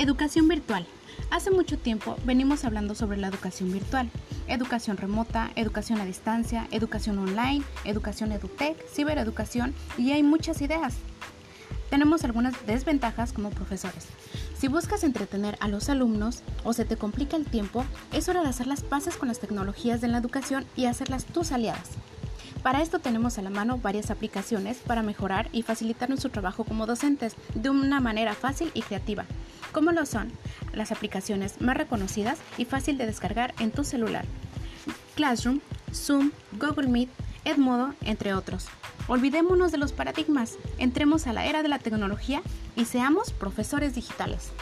Educación virtual. Hace mucho tiempo venimos hablando sobre la educación virtual, educación remota, educación a distancia, educación online, educación edutech, cibereducación y hay muchas ideas. Tenemos algunas desventajas como profesores. Si buscas entretener a los alumnos o se te complica el tiempo, es hora de hacer las paces con las tecnologías de la educación y hacerlas tus aliadas. Para esto tenemos a la mano varias aplicaciones para mejorar y facilitar nuestro trabajo como docentes de una manera fácil y creativa, como lo son las aplicaciones más reconocidas y fácil de descargar en tu celular. Classroom, Zoom, Google Meet, Edmodo, entre otros. Olvidémonos de los paradigmas, entremos a la era de la tecnología y seamos profesores digitales.